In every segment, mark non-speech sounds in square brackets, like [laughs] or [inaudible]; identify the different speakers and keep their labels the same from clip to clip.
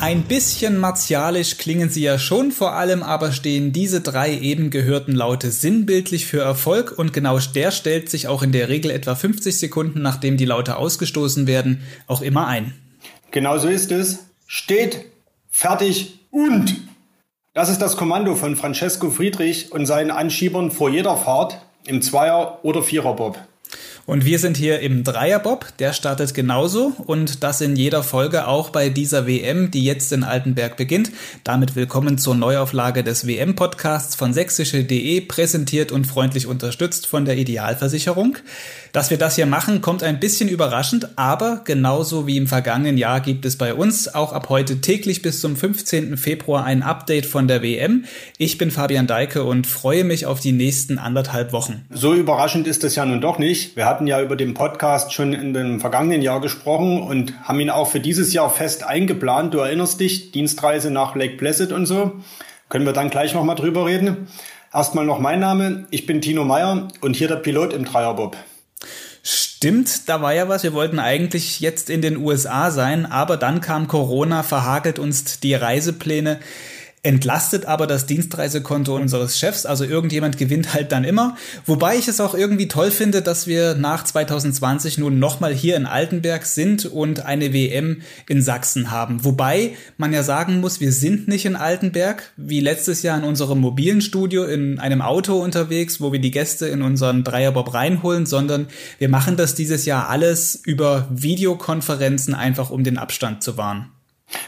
Speaker 1: Ein bisschen martialisch klingen sie ja schon, vor allem aber stehen diese drei eben gehörten Laute sinnbildlich für Erfolg und genau der stellt sich auch in der Regel etwa 50 Sekunden, nachdem die Laute ausgestoßen werden, auch immer ein.
Speaker 2: Genau so ist es. Steht, fertig und. Das ist das Kommando von Francesco Friedrich und seinen Anschiebern vor jeder Fahrt im Zweier- oder Viererbob.
Speaker 1: Und wir sind hier im Dreierbob, der startet genauso und das in jeder Folge auch bei dieser WM, die jetzt in Altenberg beginnt. Damit willkommen zur Neuauflage des WM-Podcasts von sächsische.de, präsentiert und freundlich unterstützt von der Idealversicherung. Dass wir das hier machen, kommt ein bisschen überraschend, aber genauso wie im vergangenen Jahr gibt es bei uns auch ab heute täglich bis zum 15. Februar ein Update von der WM. Ich bin Fabian Deike und freue mich auf die nächsten anderthalb Wochen.
Speaker 2: So überraschend ist es ja nun doch nicht. Wir hatten ja über den Podcast schon in dem vergangenen Jahr gesprochen und haben ihn auch für dieses Jahr fest eingeplant. Du erinnerst dich, Dienstreise nach Lake Placid und so. Können wir dann gleich nochmal drüber reden. Erstmal noch mein Name. Ich bin Tino Meyer und hier der Pilot im Dreierbob.
Speaker 1: Stimmt, da war ja was. Wir wollten eigentlich jetzt in den USA sein, aber dann kam Corona, verhagelt uns die Reisepläne entlastet aber das Dienstreisekonto unseres Chefs. Also irgendjemand gewinnt halt dann immer. Wobei ich es auch irgendwie toll finde, dass wir nach 2020 nun nochmal hier in Altenberg sind und eine WM in Sachsen haben. Wobei man ja sagen muss, wir sind nicht in Altenberg, wie letztes Jahr in unserem mobilen Studio in einem Auto unterwegs, wo wir die Gäste in unseren Dreierbob reinholen, sondern wir machen das dieses Jahr alles über Videokonferenzen, einfach um den Abstand zu wahren.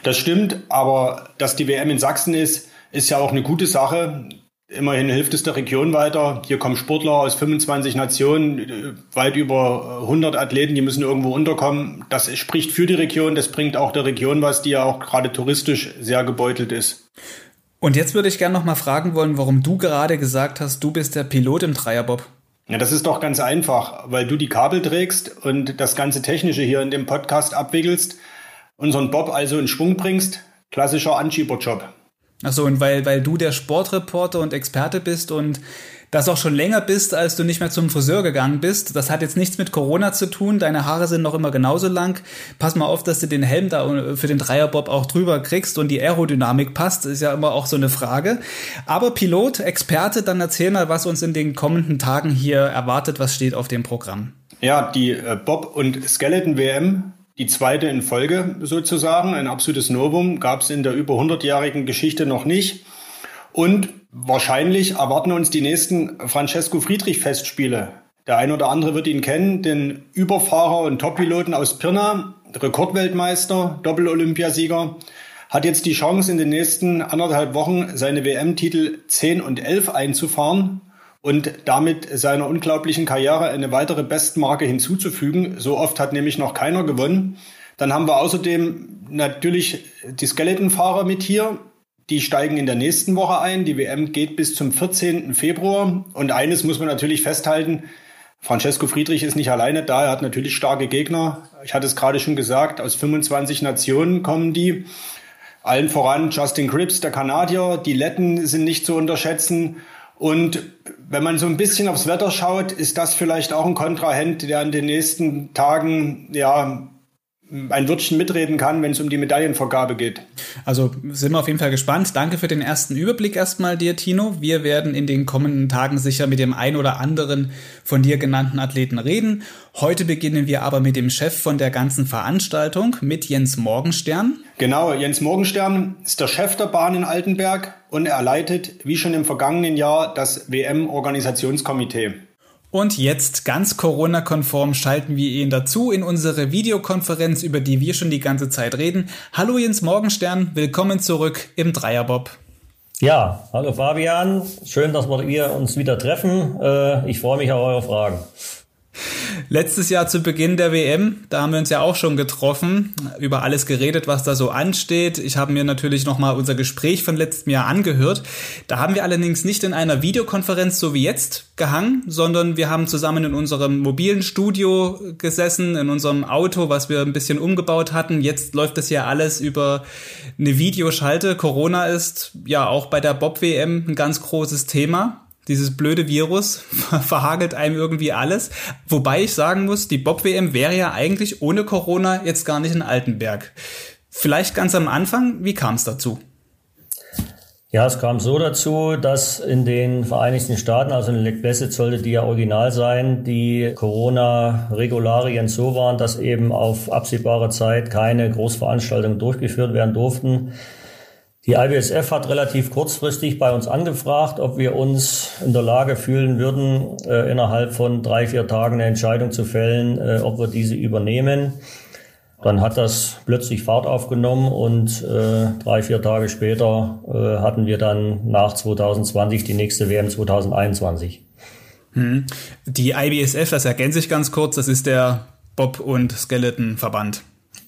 Speaker 2: Das stimmt, aber dass die WM in Sachsen ist, ist ja auch eine gute Sache. Immerhin hilft es der Region weiter. Hier kommen Sportler aus 25 Nationen, weit über 100 Athleten, die müssen irgendwo unterkommen. Das spricht für die Region, das bringt auch der Region was, die ja auch gerade touristisch sehr gebeutelt ist.
Speaker 1: Und jetzt würde ich gerne noch mal fragen wollen, warum du gerade gesagt hast, du bist der Pilot im Dreierbob.
Speaker 2: Ja, das ist doch ganz einfach, weil du die Kabel trägst und das ganze Technische hier in dem Podcast abwickelst unseren Bob also in Schwung bringst. Klassischer Anschieberjob.
Speaker 1: Achso, und weil, weil du der Sportreporter und Experte bist und das auch schon länger bist, als du nicht mehr zum Friseur gegangen bist. Das hat jetzt nichts mit Corona zu tun. Deine Haare sind noch immer genauso lang. Pass mal auf, dass du den Helm da für den Dreierbob auch drüber kriegst und die Aerodynamik passt. Ist ja immer auch so eine Frage. Aber Pilot, Experte, dann erzähl mal, was uns in den kommenden Tagen hier erwartet. Was steht auf dem Programm?
Speaker 2: Ja, die äh, Bob- und Skeleton-WM die zweite in Folge sozusagen, ein absolutes Novum, gab es in der über 100-jährigen Geschichte noch nicht. Und wahrscheinlich erwarten uns die nächsten Francesco Friedrich Festspiele. Der ein oder andere wird ihn kennen, den Überfahrer und Toppiloten aus Pirna, Rekordweltmeister, Doppel-Olympiasieger, hat jetzt die Chance, in den nächsten anderthalb Wochen seine WM-Titel 10 und 11 einzufahren und damit seiner unglaublichen Karriere eine weitere Bestmarke hinzuzufügen. So oft hat nämlich noch keiner gewonnen. Dann haben wir außerdem natürlich die Skeletonfahrer mit hier. Die steigen in der nächsten Woche ein. Die WM geht bis zum 14. Februar. Und eines muss man natürlich festhalten. Francesco Friedrich ist nicht alleine da. Er hat natürlich starke Gegner. Ich hatte es gerade schon gesagt. Aus 25 Nationen kommen die. Allen voran Justin Cripps, der Kanadier. Die Letten sind nicht zu unterschätzen. Und wenn man so ein bisschen aufs Wetter schaut, ist das vielleicht auch ein Kontrahent, der in den nächsten Tagen ja ein Wörtchen mitreden kann, wenn es um die Medaillenvergabe geht.
Speaker 1: Also sind wir auf jeden Fall gespannt. Danke für den ersten Überblick erstmal dir, Tino. Wir werden in den kommenden Tagen sicher mit dem ein oder anderen von dir genannten Athleten reden. Heute beginnen wir aber mit dem Chef von der ganzen Veranstaltung, mit Jens Morgenstern.
Speaker 2: Genau, Jens Morgenstern ist der Chef der Bahn in Altenberg und er leitet, wie schon im vergangenen Jahr, das WM-Organisationskomitee.
Speaker 1: Und jetzt ganz Corona-konform schalten wir ihn dazu in unsere Videokonferenz, über die wir schon die ganze Zeit reden. Hallo Jens Morgenstern, willkommen zurück im Dreierbob.
Speaker 3: Ja, hallo Fabian, schön, dass wir uns wieder treffen. Äh, ich freue mich auf eure Fragen.
Speaker 1: Letztes Jahr zu Beginn der WM, da haben wir uns ja auch schon getroffen, über alles geredet, was da so ansteht. Ich habe mir natürlich nochmal unser Gespräch von letztem Jahr angehört. Da haben wir allerdings nicht in einer Videokonferenz so wie jetzt gehangen, sondern wir haben zusammen in unserem mobilen Studio gesessen, in unserem Auto, was wir ein bisschen umgebaut hatten. Jetzt läuft das ja alles über eine Videoschalte. Corona ist ja auch bei der Bob-WM ein ganz großes Thema. Dieses blöde Virus [laughs] verhagelt einem irgendwie alles. Wobei ich sagen muss, die Bob-WM wäre ja eigentlich ohne Corona jetzt gar nicht in Altenberg. Vielleicht ganz am Anfang, wie kam es dazu?
Speaker 3: Ja, es kam so dazu, dass in den Vereinigten Staaten, also in Lake Placid sollte die ja original sein, die Corona-Regularien so waren, dass eben auf absehbare Zeit keine Großveranstaltungen durchgeführt werden durften. Die IBSF hat relativ kurzfristig bei uns angefragt, ob wir uns in der Lage fühlen würden, äh, innerhalb von drei, vier Tagen eine Entscheidung zu fällen, äh, ob wir diese übernehmen. Dann hat das plötzlich Fahrt aufgenommen und äh, drei, vier Tage später äh, hatten wir dann nach 2020 die nächste WM 2021.
Speaker 1: Hm. Die IBSF, das ergänze ich ganz kurz, das ist der Bob- und Skeleton-Verband.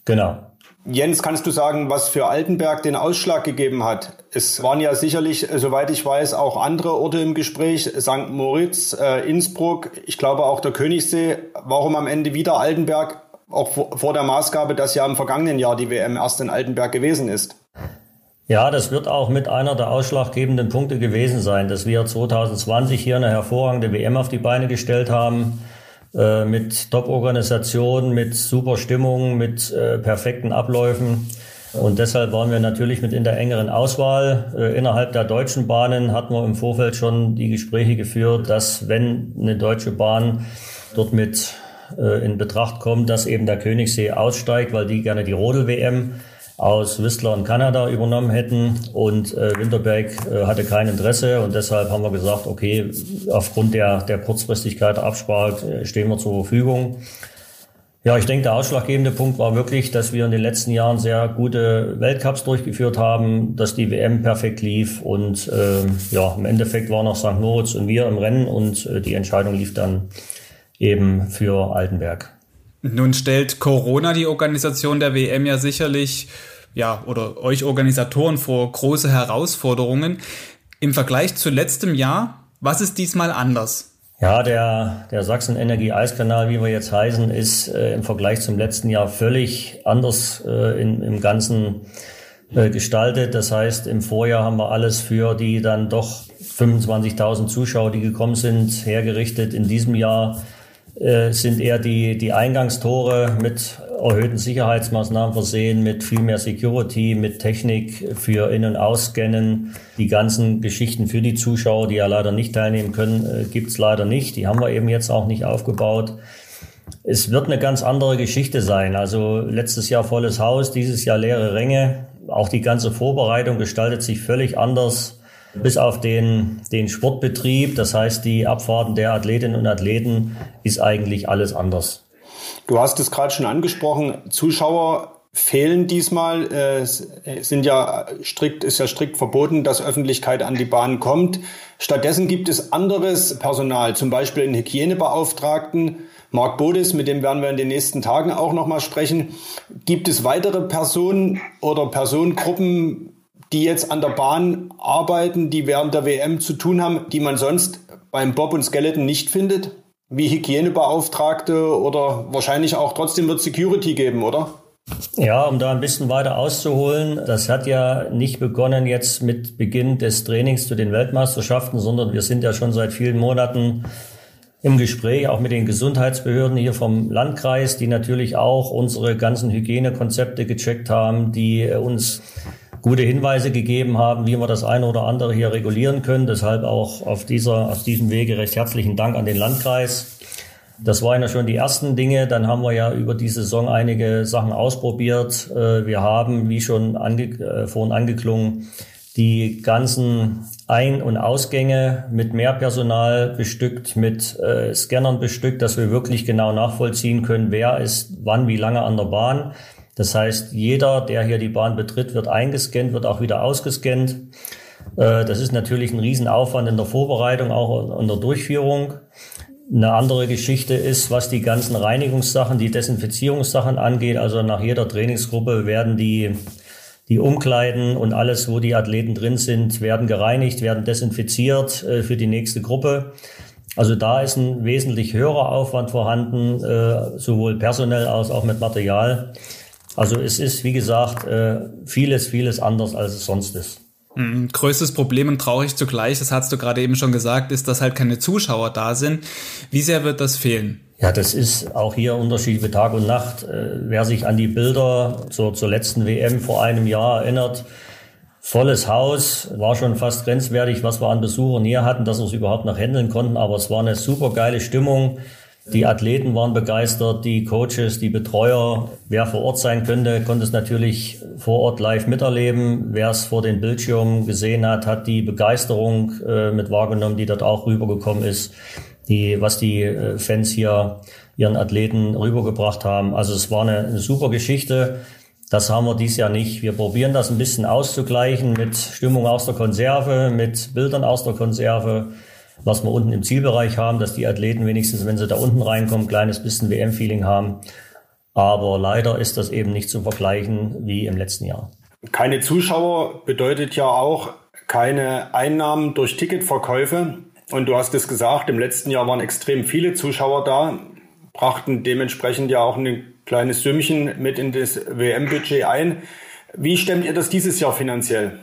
Speaker 3: Genau.
Speaker 2: Jens, kannst du sagen, was für Altenberg den Ausschlag gegeben hat? Es waren ja sicherlich, äh, soweit ich weiß, auch andere Orte im Gespräch, St. Moritz, äh, Innsbruck, ich glaube auch der Königssee. Warum am Ende wieder Altenberg? auch vor der Maßgabe, dass ja im vergangenen Jahr die WM erst in Altenberg gewesen ist.
Speaker 3: Ja, das wird auch mit einer der ausschlaggebenden Punkte gewesen sein, dass wir 2020 hier eine hervorragende WM auf die Beine gestellt haben, äh, mit Top-Organisation, mit super Stimmung, mit äh, perfekten Abläufen. Und deshalb waren wir natürlich mit in der engeren Auswahl. Äh, innerhalb der deutschen Bahnen hatten wir im Vorfeld schon die Gespräche geführt, dass wenn eine deutsche Bahn dort mit äh, in Betracht kommt, dass eben der Königssee aussteigt, weil die gerne die Rodel-WM aus Whistler und Kanada übernommen hätten und äh, Winterberg äh, hatte kein Interesse und deshalb haben wir gesagt, okay, aufgrund der, der Kurzfristigkeit der Absprache äh, stehen wir zur Verfügung. Ja, ich denke, der ausschlaggebende Punkt war wirklich, dass wir in den letzten Jahren sehr gute Weltcups durchgeführt haben, dass die WM perfekt lief und äh, ja, im Endeffekt waren auch St. Moritz und wir im Rennen und äh, die Entscheidung lief dann eben für Altenberg.
Speaker 1: Nun stellt Corona die Organisation der WM ja sicherlich, ja, oder euch Organisatoren vor große Herausforderungen. Im Vergleich zu letztem Jahr, was ist diesmal anders?
Speaker 3: Ja, der, der Sachsen-Energie-Eiskanal, wie wir jetzt heißen, ist äh, im Vergleich zum letzten Jahr völlig anders äh, in, im Ganzen äh, gestaltet. Das heißt, im Vorjahr haben wir alles für die dann doch 25.000 Zuschauer, die gekommen sind, hergerichtet. In diesem Jahr sind eher die, die Eingangstore mit erhöhten Sicherheitsmaßnahmen versehen, mit viel mehr Security, mit Technik für In- und Ausscannen. Die ganzen Geschichten für die Zuschauer, die ja leider nicht teilnehmen können, äh, gibt's leider nicht. Die haben wir eben jetzt auch nicht aufgebaut. Es wird eine ganz andere Geschichte sein. Also letztes Jahr volles Haus, dieses Jahr leere Ränge. Auch die ganze Vorbereitung gestaltet sich völlig anders bis auf den, den Sportbetrieb, das heißt die Abfahrten der Athletinnen und Athleten, ist eigentlich alles anders.
Speaker 2: Du hast es gerade schon angesprochen, Zuschauer fehlen diesmal, äh, sind ja strikt, ist ja strikt verboten, dass Öffentlichkeit an die Bahn kommt. Stattdessen gibt es anderes Personal, zum Beispiel einen Hygienebeauftragten, Marc Bodis, mit dem werden wir in den nächsten Tagen auch nochmal sprechen. Gibt es weitere Personen oder Personengruppen, die jetzt an der Bahn arbeiten, die während der WM zu tun haben, die man sonst beim Bob und Skeleton nicht findet? Wie Hygienebeauftragte oder wahrscheinlich auch trotzdem wird Security geben, oder?
Speaker 3: Ja, um da ein bisschen weiter auszuholen, das hat ja nicht begonnen jetzt mit Beginn des Trainings zu den Weltmeisterschaften, sondern wir sind ja schon seit vielen Monaten im Gespräch, auch mit den Gesundheitsbehörden hier vom Landkreis, die natürlich auch unsere ganzen Hygienekonzepte gecheckt haben, die uns gute Hinweise gegeben haben, wie wir das eine oder andere hier regulieren können. Deshalb auch auf, dieser, auf diesem Wege recht herzlichen Dank an den Landkreis. Das waren ja schon die ersten Dinge. Dann haben wir ja über die Saison einige Sachen ausprobiert. Äh, wir haben, wie schon ange, äh, vorhin angeklungen, die ganzen Ein- und Ausgänge mit mehr Personal bestückt, mit äh, Scannern bestückt, dass wir wirklich genau nachvollziehen können, wer ist wann wie lange an der Bahn. Das heißt, jeder, der hier die Bahn betritt, wird eingescannt, wird auch wieder ausgescannt. Äh, das ist natürlich ein Riesenaufwand in der Vorbereitung, auch in der Durchführung. Eine andere Geschichte ist, was die ganzen Reinigungssachen, die Desinfizierungssachen angeht. Also nach jeder Trainingsgruppe werden die, die Umkleiden und alles, wo die Athleten drin sind, werden gereinigt, werden desinfiziert äh, für die nächste Gruppe. Also da ist ein wesentlich höherer Aufwand vorhanden, äh, sowohl personell als auch mit Material. Also es ist, wie gesagt, äh, vieles, vieles anders, als es sonst ist.
Speaker 1: Mhm. Größtes Problem und traurig zugleich, das hast du gerade eben schon gesagt, ist, dass halt keine Zuschauer da sind. Wie sehr wird das fehlen?
Speaker 3: Ja, das ist auch hier Unterschied wie Tag und Nacht. Äh, wer sich an die Bilder zur, zur letzten WM vor einem Jahr erinnert, volles Haus, war schon fast grenzwertig, was wir an Besuchern hier hatten, dass wir es überhaupt noch handeln konnten, aber es war eine super geile Stimmung. Die Athleten waren begeistert, die Coaches, die Betreuer. Wer vor Ort sein könnte, konnte es natürlich vor Ort live miterleben. Wer es vor den Bildschirmen gesehen hat, hat die Begeisterung äh, mit wahrgenommen, die dort auch rübergekommen ist. Die, was die äh, Fans hier ihren Athleten rübergebracht haben. Also es war eine, eine super Geschichte. Das haben wir dieses Jahr nicht. Wir probieren das ein bisschen auszugleichen mit Stimmung aus der Konserve, mit Bildern aus der Konserve was wir unten im Zielbereich haben, dass die Athleten wenigstens, wenn sie da unten reinkommen, kleines bisschen WM-Feeling haben. Aber leider ist das eben nicht zu vergleichen wie im letzten Jahr.
Speaker 2: Keine Zuschauer bedeutet ja auch keine Einnahmen durch Ticketverkäufe. Und du hast es gesagt, im letzten Jahr waren extrem viele Zuschauer da, brachten dementsprechend ja auch ein kleines Sümmchen mit in das WM-Budget ein. Wie stemmt ihr das dieses Jahr finanziell?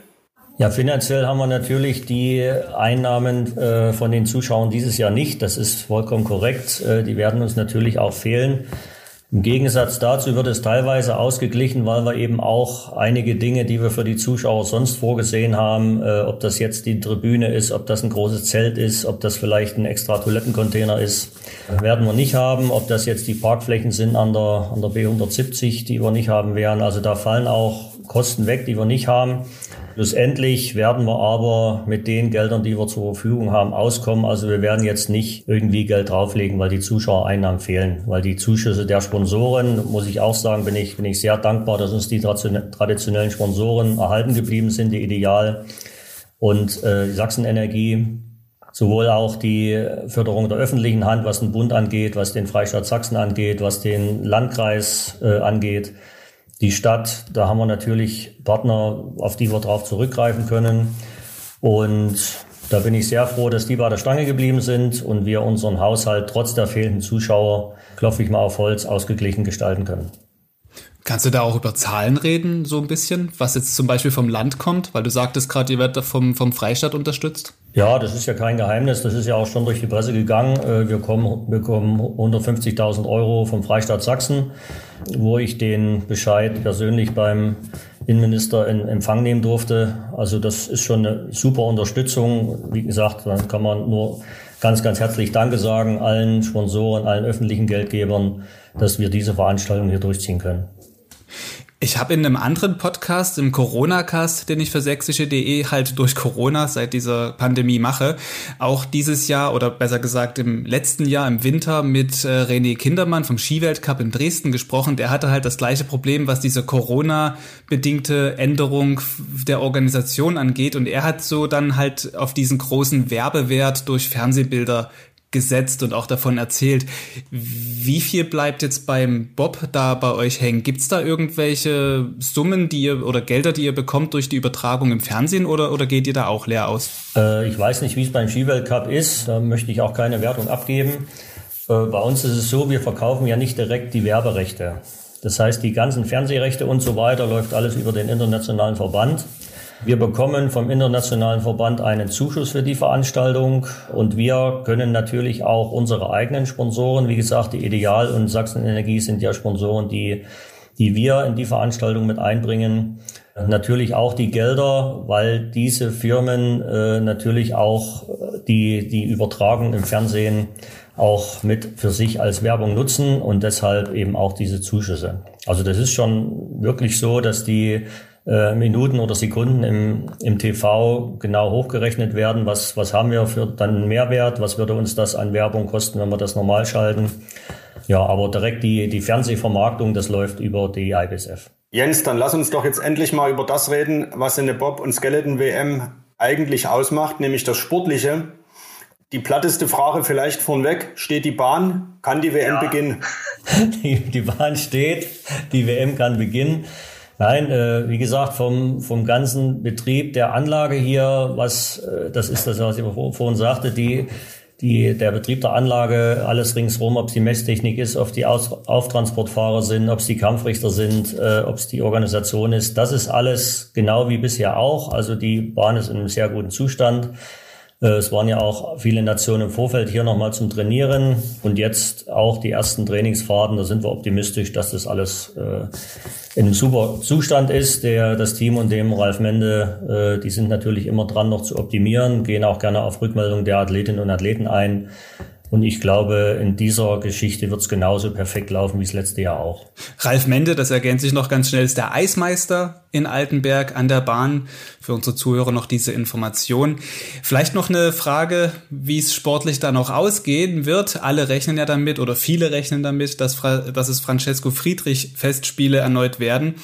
Speaker 3: Ja, finanziell haben wir natürlich die Einnahmen äh, von den Zuschauern dieses Jahr nicht. Das ist vollkommen korrekt. Äh, die werden uns natürlich auch fehlen. Im Gegensatz dazu wird es teilweise ausgeglichen, weil wir eben auch einige Dinge, die wir für die Zuschauer sonst vorgesehen haben, äh, ob das jetzt die Tribüne ist, ob das ein großes Zelt ist, ob das vielleicht ein extra Toilettencontainer ist, werden wir nicht haben. Ob das jetzt die Parkflächen sind an der, an der B170, die wir nicht haben werden. Also da fallen auch Kosten weg, die wir nicht haben. Schlussendlich werden wir aber mit den Geldern, die wir zur Verfügung haben, auskommen. Also wir werden jetzt nicht irgendwie Geld drauflegen, weil die Zuschauereinnahmen fehlen. Weil die Zuschüsse der Sponsoren, muss ich auch sagen, bin ich, bin ich sehr dankbar, dass uns die traditionellen Sponsoren erhalten geblieben sind, die Ideal und äh, Sachsenenergie. Sowohl auch die Förderung der öffentlichen Hand, was den Bund angeht, was den Freistaat Sachsen angeht, was den Landkreis äh, angeht die Stadt, da haben wir natürlich Partner, auf die wir darauf zurückgreifen können. Und da bin ich sehr froh, dass die bei der Stange geblieben sind und wir unseren Haushalt trotz der fehlenden Zuschauer, klopfe ich mal auf Holz, ausgeglichen gestalten können.
Speaker 1: Kannst du da auch über Zahlen reden, so ein bisschen, was jetzt zum Beispiel vom Land kommt? Weil du sagtest gerade, ihr werdet vom, vom Freistaat unterstützt.
Speaker 3: Ja, das ist ja kein Geheimnis. Das ist ja auch schon durch die Presse gegangen. Äh, wir kommen, bekommen 150.000 Euro vom Freistaat Sachsen, wo ich den Bescheid persönlich beim Innenminister in Empfang nehmen durfte. Also das ist schon eine super Unterstützung. Wie gesagt, dann kann man nur ganz, ganz herzlich Danke sagen allen Sponsoren, allen öffentlichen Geldgebern, dass wir diese Veranstaltung hier durchziehen können.
Speaker 1: Ich habe in einem anderen Podcast, im Corona-Cast, den ich für sächsische.de halt durch Corona seit dieser Pandemie mache, auch dieses Jahr oder besser gesagt im letzten Jahr im Winter mit äh, René Kindermann vom Skiweltcup in Dresden gesprochen. Der hatte halt das gleiche Problem, was diese Corona-bedingte Änderung der Organisation angeht. Und er hat so dann halt auf diesen großen Werbewert durch Fernsehbilder gesetzt und auch davon erzählt. Wie viel bleibt jetzt beim Bob da bei euch hängen? Gibt es da irgendwelche Summen, die ihr oder Gelder, die ihr bekommt durch die Übertragung im Fernsehen oder, oder geht ihr da auch leer aus?
Speaker 3: Äh, ich weiß nicht, wie es beim Skiweltcup ist. Da möchte ich auch keine Wertung abgeben. Äh, bei uns ist es so, wir verkaufen ja nicht direkt die Werberechte. Das heißt, die ganzen Fernsehrechte und so weiter läuft alles über den internationalen Verband. Wir bekommen vom internationalen Verband einen Zuschuss für die Veranstaltung und wir können natürlich auch unsere eigenen Sponsoren, wie gesagt, die Ideal und Sachsenenergie sind ja Sponsoren, die, die wir in die Veranstaltung mit einbringen. Natürlich auch die Gelder, weil diese Firmen äh, natürlich auch die, die Übertragung im Fernsehen auch mit für sich als Werbung nutzen und deshalb eben auch diese Zuschüsse. Also das ist schon wirklich so, dass die äh, Minuten oder Sekunden im, im TV genau hochgerechnet werden. Was, was haben wir für dann einen Mehrwert? Was würde uns das an Werbung kosten, wenn wir das normal schalten? Ja, aber direkt die, die Fernsehvermarktung, das läuft über die IBSF.
Speaker 2: Jens, dann lass uns doch jetzt endlich mal über das reden, was in der Bob- und Skeleton-WM eigentlich ausmacht, nämlich das Sportliche. Die platteste Frage vielleicht vornweg, steht die Bahn? Kann die WM ja. beginnen? [laughs]
Speaker 3: Die, die Bahn steht, die WM kann beginnen. Nein, äh, wie gesagt, vom, vom ganzen Betrieb der Anlage hier, was, äh, das ist das, was ich vorhin sagte, die, die, der Betrieb der Anlage, alles ringsrum, ob es die Messtechnik ist, ob die Aus Auftransportfahrer sind, ob es die Kampfrichter sind, äh, ob es die Organisation ist, das ist alles genau wie bisher auch. Also die Bahn ist in einem sehr guten Zustand. Äh, es waren ja auch viele Nationen im Vorfeld hier nochmal zum Trainieren und jetzt auch die ersten Trainingsfahrten. Da sind wir optimistisch, dass das alles äh, in einem super Zustand ist. Der, das Team und dem Ralf Mende, äh, die sind natürlich immer dran, noch zu optimieren, gehen auch gerne auf Rückmeldung der Athletinnen und Athleten ein. Und ich glaube, in dieser Geschichte wird es genauso perfekt laufen wie das letzte Jahr auch.
Speaker 1: Ralf Mende, das ergänzt sich noch ganz schnell, ist der Eismeister in Altenberg an der Bahn. Für unsere Zuhörer noch diese Information. Vielleicht noch eine Frage, wie es sportlich da noch ausgehen wird. Alle rechnen ja damit oder viele rechnen damit, dass, dass es Francesco Friedrich Festspiele erneut werden.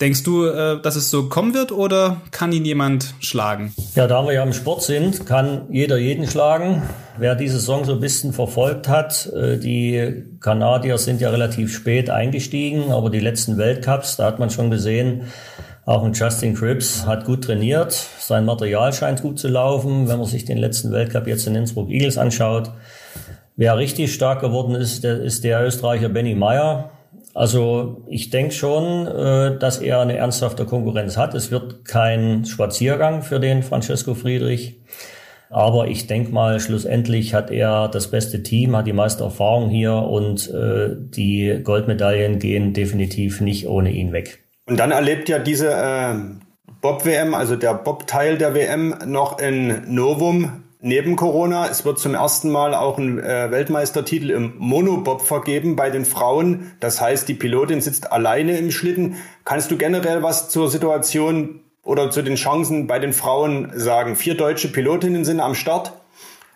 Speaker 1: Denkst du, äh, dass es so kommen wird oder kann ihn jemand schlagen?
Speaker 3: Ja, da wir ja im Sport sind, kann jeder jeden schlagen. Wer diese Saison so ein bisschen verfolgt hat, äh, die Kanadier sind ja relativ spät eingestiegen, aber die letzten Weltcups, da hat man schon gesehen, auch ein Justin Cripps hat gut trainiert. Sein Material scheint gut zu laufen. Wenn man sich den letzten Weltcup jetzt in Innsbruck Eagles anschaut, wer richtig stark geworden ist, der, ist der Österreicher Benny Meyer. Also ich denke schon, äh, dass er eine ernsthafte Konkurrenz hat. Es wird kein Spaziergang für den Francesco Friedrich. Aber ich denke mal, schlussendlich hat er das beste Team, hat die meiste Erfahrung hier und äh, die Goldmedaillen gehen definitiv nicht ohne ihn weg.
Speaker 2: Und dann erlebt ja diese äh, Bob-WM, also der Bob-Teil der WM, noch in Novum neben Corona. Es wird zum ersten Mal auch ein äh, Weltmeistertitel im Monobob vergeben bei den Frauen. Das heißt, die Pilotin sitzt alleine im Schlitten. Kannst du generell was zur Situation oder zu den Chancen bei den Frauen sagen? Vier deutsche Pilotinnen sind am Start.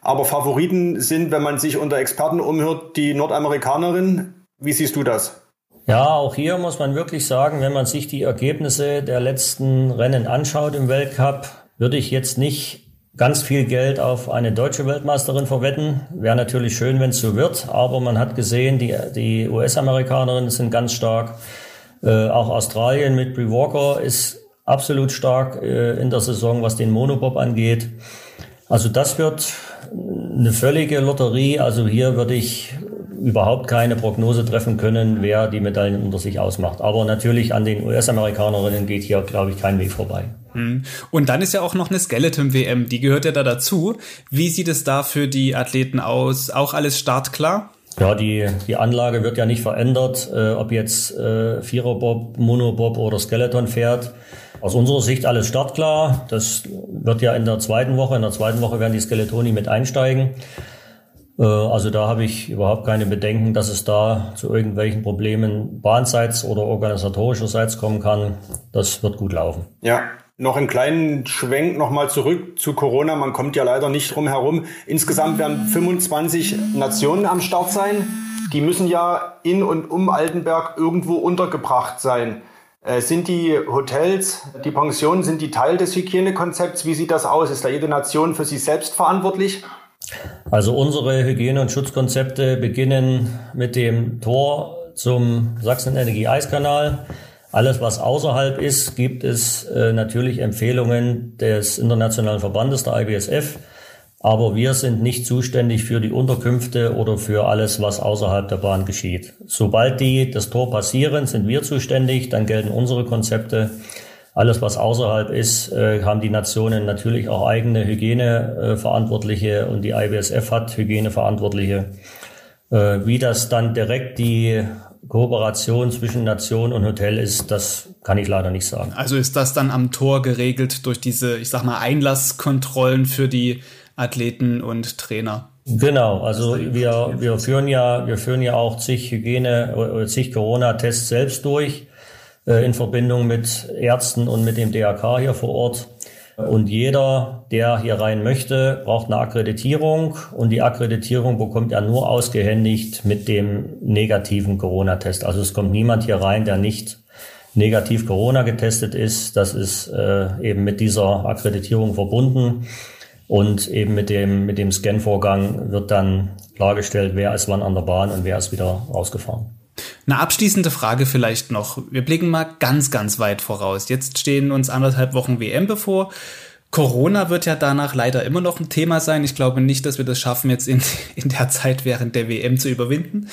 Speaker 2: Aber Favoriten sind, wenn man sich unter Experten umhört, die Nordamerikanerinnen. Wie siehst du das?
Speaker 3: Ja, auch hier muss man wirklich sagen, wenn man sich die Ergebnisse der letzten Rennen anschaut im Weltcup, würde ich jetzt nicht ganz viel Geld auf eine deutsche Weltmeisterin verwetten. Wäre natürlich schön, wenn es so wird, aber man hat gesehen, die, die US-Amerikanerinnen sind ganz stark. Äh, auch Australien mit Brie Walker ist absolut stark äh, in der Saison, was den Monobob angeht. Also das wird eine völlige Lotterie. Also hier würde ich überhaupt keine Prognose treffen können, wer die Medaillen unter sich ausmacht. Aber natürlich an den US-Amerikanerinnen geht hier, glaube ich, kein Weg vorbei.
Speaker 1: Hm. Und dann ist ja auch noch eine Skeleton-WM, die gehört ja da dazu. Wie sieht es da für die Athleten aus? Auch alles startklar?
Speaker 3: Ja, die, die Anlage wird ja nicht verändert, äh, ob jetzt äh, Viererbob, Monobob oder Skeleton fährt. Aus unserer Sicht alles startklar. Das wird ja in der zweiten Woche, in der zweiten Woche werden die Skeletoni mit einsteigen. Äh, also da habe ich überhaupt keine Bedenken, dass es da zu irgendwelchen Problemen bahnseits oder organisatorischerseits kommen kann. Das wird gut laufen.
Speaker 2: Ja, noch einen kleinen Schwenk nochmal zurück zu Corona. Man kommt ja leider nicht drum herum. Insgesamt werden 25 Nationen am Start sein. Die müssen ja in und um Altenberg irgendwo untergebracht sein. Äh, sind die Hotels, die Pensionen, sind die Teil des Hygienekonzepts? Wie sieht das aus? Ist da jede Nation für sich selbst verantwortlich?
Speaker 3: Also unsere Hygiene- und Schutzkonzepte beginnen mit dem Tor zum Sachsen-Energie-Eiskanal. Alles, was außerhalb ist, gibt es äh, natürlich Empfehlungen des Internationalen Verbandes der IBSF. Aber wir sind nicht zuständig für die Unterkünfte oder für alles, was außerhalb der Bahn geschieht. Sobald die das Tor passieren, sind wir zuständig, dann gelten unsere Konzepte. Alles, was außerhalb ist, äh, haben die Nationen natürlich auch eigene Hygieneverantwortliche und die IBSF hat Hygieneverantwortliche. Äh, wie das dann direkt die Kooperation zwischen Nation und Hotel ist, das kann ich leider nicht sagen.
Speaker 1: Also ist das dann am Tor geregelt durch diese, ich sag mal, Einlasskontrollen für die Athleten und Trainer?
Speaker 3: Genau, also wir, wir führen ja, wir führen ja auch zig Hygiene oder zig Corona-Tests selbst durch äh, in Verbindung mit Ärzten und mit dem DRK hier vor Ort. Und jeder, der hier rein möchte, braucht eine Akkreditierung und die Akkreditierung bekommt er nur ausgehändigt mit dem negativen Corona-Test. Also es kommt niemand hier rein, der nicht negativ Corona getestet ist. Das ist äh, eben mit dieser Akkreditierung verbunden und eben mit dem, mit dem Scan-Vorgang wird dann klargestellt, wer ist wann an der Bahn und wer ist wieder rausgefahren.
Speaker 1: Eine abschließende Frage vielleicht noch. Wir blicken mal ganz, ganz weit voraus. Jetzt stehen uns anderthalb Wochen WM bevor. Corona wird ja danach leider immer noch ein Thema sein. Ich glaube nicht, dass wir das schaffen, jetzt in, [laughs] in der Zeit während der WM zu überwinden.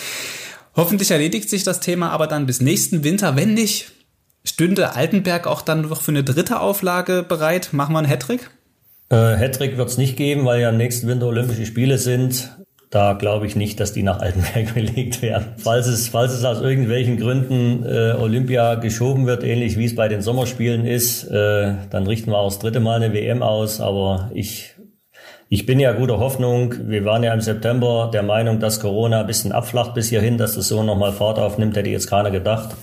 Speaker 1: Hoffentlich erledigt sich das Thema aber dann bis nächsten Winter. Wenn nicht, stünde Altenberg auch dann noch für eine dritte Auflage bereit? Machen wir einen Hattrick?
Speaker 3: Äh, Hattrick wird es nicht geben, weil ja im nächsten Winter Olympische Spiele sind. Da glaube ich nicht, dass die nach Altenberg [laughs] belegt werden. Falls es, falls es aus irgendwelchen Gründen äh, Olympia geschoben wird, ähnlich wie es bei den Sommerspielen ist, äh, dann richten wir auch das dritte Mal eine WM aus. Aber ich, ich bin ja guter Hoffnung. Wir waren ja im September der Meinung, dass Corona ein bisschen abflacht bis hierhin, dass das so nochmal Fahrt aufnimmt, hätte jetzt keiner gedacht.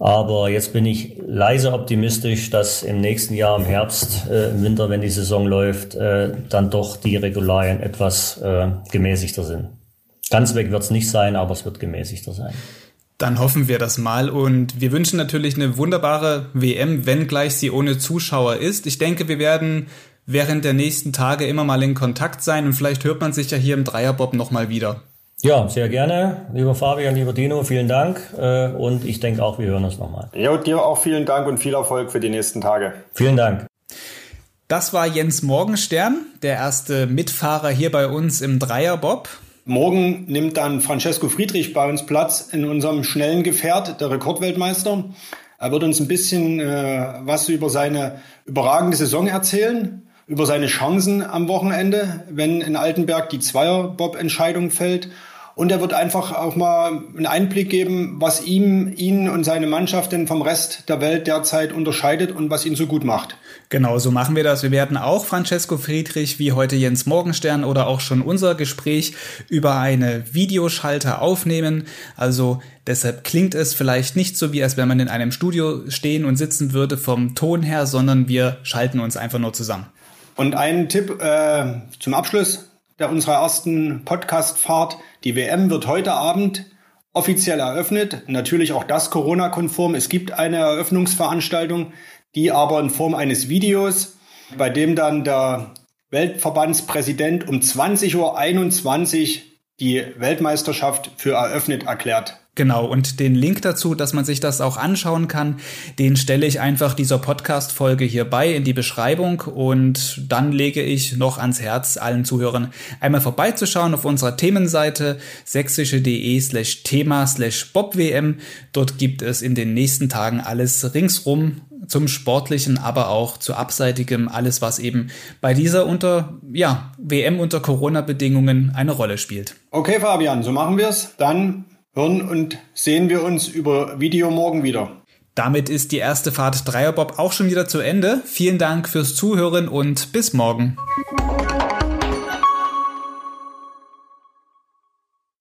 Speaker 3: Aber jetzt bin ich leise optimistisch, dass im nächsten Jahr im Herbst, äh, im Winter, wenn die Saison läuft, äh, dann doch die Regularien etwas äh, gemäßigter sind. Ganz weg wird es nicht sein, aber es wird gemäßigter sein.
Speaker 1: Dann hoffen wir das mal und wir wünschen natürlich eine wunderbare WM, wenn gleich sie ohne Zuschauer ist. Ich denke, wir werden während der nächsten Tage immer mal in Kontakt sein und vielleicht hört man sich ja hier im Dreierbob nochmal wieder.
Speaker 3: Ja, sehr gerne. Lieber Fabian, lieber Dino, vielen Dank. Äh, und ich denke auch, wir hören uns nochmal.
Speaker 2: Ja, dir auch vielen Dank und viel Erfolg für die nächsten Tage.
Speaker 3: Vielen Dank.
Speaker 1: Das war Jens Morgenstern, der erste Mitfahrer hier bei uns im Dreierbob.
Speaker 2: Morgen nimmt dann Francesco Friedrich bei uns Platz in unserem schnellen Gefährt, der Rekordweltmeister. Er wird uns ein bisschen äh, was über seine überragende Saison erzählen, über seine Chancen am Wochenende, wenn in Altenberg die Zweierbob-Entscheidung fällt und er wird einfach auch mal einen Einblick geben, was ihm, ihn und seine Mannschaft denn vom Rest der Welt derzeit unterscheidet und was ihn so gut macht.
Speaker 1: Genau, so machen wir das. Wir werden auch Francesco Friedrich wie heute Jens Morgenstern oder auch schon unser Gespräch über eine Videoschalter aufnehmen. Also deshalb klingt es vielleicht nicht so, wie als wenn man in einem Studio stehen und sitzen würde vom Ton her, sondern wir schalten uns einfach nur zusammen.
Speaker 2: Und ein Tipp äh, zum Abschluss der unserer ersten Podcast-Fahrt. Die WM wird heute Abend offiziell eröffnet. Natürlich auch das Corona-konform. Es gibt eine Eröffnungsveranstaltung, die aber in Form eines Videos, bei dem dann der Weltverbandspräsident um 20.21 Uhr die Weltmeisterschaft für eröffnet erklärt.
Speaker 1: Genau, und den Link dazu, dass man sich das auch anschauen kann, den stelle ich einfach dieser Podcast-Folge hier bei in die Beschreibung und dann lege ich noch ans Herz allen Zuhörern einmal vorbeizuschauen auf unserer Themenseite sächsische.de slash Thema slash BobWM. Dort gibt es in den nächsten Tagen alles ringsrum zum Sportlichen, aber auch zu Abseitigem, alles was eben bei dieser unter, ja, WM unter Corona-Bedingungen eine Rolle spielt.
Speaker 2: Okay, Fabian, so machen wir es. Dann hören und sehen wir uns über Video morgen wieder.
Speaker 1: Damit ist die erste Fahrt Dreierbob auch schon wieder zu Ende. Vielen Dank fürs Zuhören und bis morgen.